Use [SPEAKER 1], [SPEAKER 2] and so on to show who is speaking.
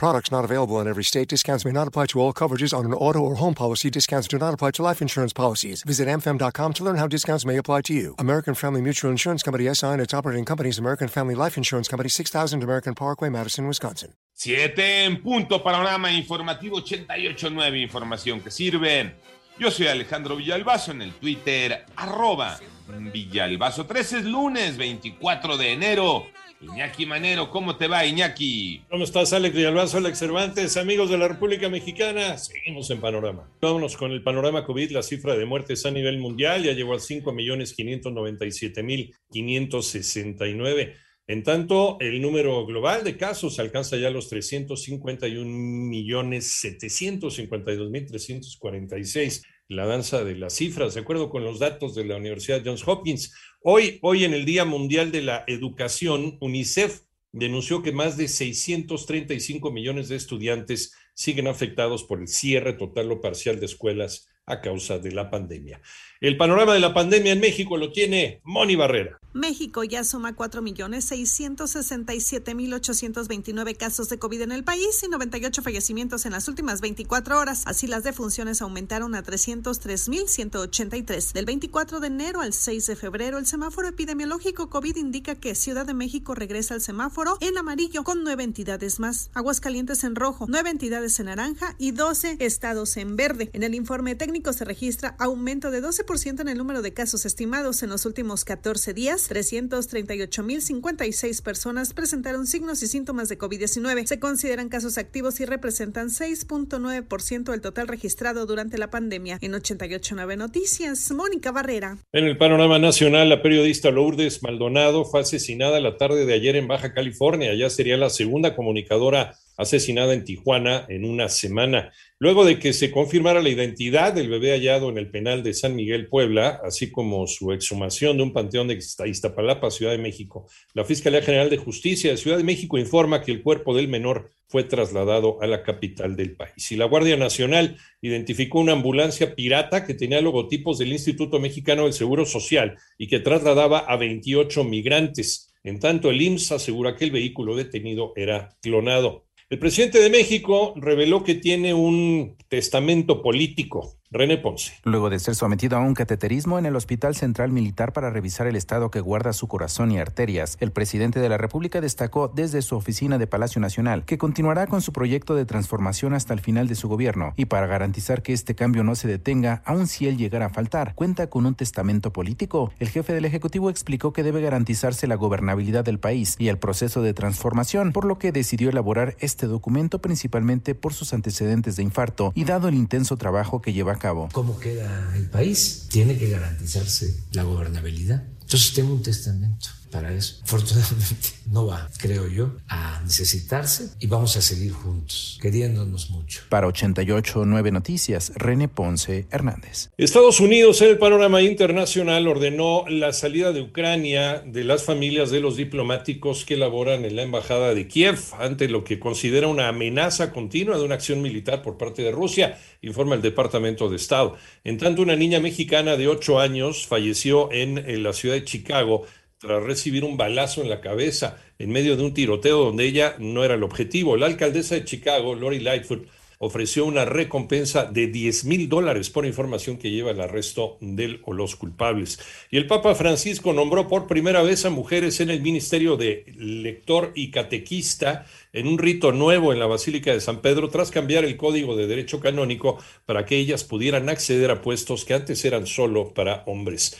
[SPEAKER 1] Products not available in every state. Discounts may not apply to all coverages on an auto or home policy. Discounts do not apply to life insurance policies. Visit mfm.com to learn how discounts may apply to you. American Family Mutual Insurance Company SI and its operating companies American Family Life Insurance Company 6000 American Parkway, Madison, Wisconsin.
[SPEAKER 2] Siete en punto, panorama informativo 88.9, información que sirve. Yo soy Alejandro Villalbazo en el Twitter, arroba Villalbazo. 13 es lunes, 24 de enero. Iñaki Manero, ¿cómo te va, Iñaki?
[SPEAKER 3] ¿Cómo estás, Alex Villalbazo, Alex Cervantes, amigos de la República Mexicana? Seguimos en panorama. Vámonos con el panorama COVID. La cifra de muertes a nivel mundial ya llegó a 5.597.569. En tanto, el número global de casos alcanza ya los 351.752.346. La danza de las cifras, de acuerdo con los datos de la Universidad Johns Hopkins. Hoy, hoy en el Día Mundial de la Educación, UNICEF denunció que más de 635 millones de estudiantes siguen afectados por el cierre total o parcial de escuelas a causa de la pandemia. El panorama de la pandemia en México lo tiene Moni Barrera.
[SPEAKER 4] México ya suma 4.667.829 casos de COVID en el país y 98 fallecimientos en las últimas 24 horas. Así las defunciones aumentaron a 303.183. Del 24 de enero al 6 de febrero, el semáforo epidemiológico COVID indica que Ciudad de México regresa al semáforo en amarillo con nueve entidades más. Aguascalientes en rojo, nueve entidades en naranja y 12 estados en verde. En el informe técnico se registra aumento de 12% en el número de casos estimados en los últimos 14 días 338.056 personas presentaron signos y síntomas de COVID-19. Se consideran casos activos y representan 6.9% del total registrado durante la pandemia. En 889 Noticias, Mónica Barrera.
[SPEAKER 3] En el panorama nacional, la periodista Lourdes Maldonado fue asesinada la tarde de ayer en Baja California. Ya sería la segunda comunicadora asesinada en Tijuana en una semana. Luego de que se confirmara la identidad del bebé hallado en el penal de San Miguel Puebla, así como su exhumación de un panteón de Iztapalapa, Ciudad de México, la Fiscalía General de Justicia de Ciudad de México informa que el cuerpo del menor fue trasladado a la capital del país. Y la Guardia Nacional identificó una ambulancia pirata que tenía logotipos del Instituto Mexicano del Seguro Social y que trasladaba a 28 migrantes. En tanto, el IMSS asegura que el vehículo detenido era clonado. El presidente de México reveló que tiene un testamento político René Ponce.
[SPEAKER 5] Luego de ser sometido a un cateterismo en el Hospital Central Militar para revisar el estado que guarda su corazón y arterias, el presidente de la República destacó desde su oficina de Palacio Nacional que continuará con su proyecto de transformación hasta el final de su gobierno y para garantizar que este cambio no se detenga, aun si él llegara a faltar, cuenta con un testamento político. El jefe del Ejecutivo explicó que debe garantizarse la gobernabilidad del país y el proceso de transformación, por lo que decidió elaborar este documento principalmente por sus antecedentes de infarto y dado el intenso trabajo que lleva cabo.
[SPEAKER 6] ¿Cómo queda el país? Tiene que garantizarse la gobernabilidad. Entonces tengo un testamento para eso. Afortunadamente no va, creo yo, a necesitarse y vamos a seguir juntos, queriéndonos mucho.
[SPEAKER 5] Para 88.9 Noticias, René Ponce Hernández.
[SPEAKER 3] Estados Unidos en el panorama internacional ordenó la salida de Ucrania de las familias de los diplomáticos que laboran en la embajada de Kiev ante lo que considera una amenaza continua de una acción militar por parte de Rusia, informa el Departamento de Estado. En tanto, una niña mexicana de 8 años falleció en, en la ciudad de Chicago tras recibir un balazo en la cabeza en medio de un tiroteo donde ella no era el objetivo. La alcaldesa de Chicago, Lori Lightfoot, ofreció una recompensa de 10 mil dólares por información que lleva el arresto del o los culpables. Y el Papa Francisco nombró por primera vez a mujeres en el ministerio de lector y catequista en un rito nuevo en la Basílica de San Pedro tras cambiar el código de derecho canónico para que ellas pudieran acceder a puestos que antes eran solo para hombres.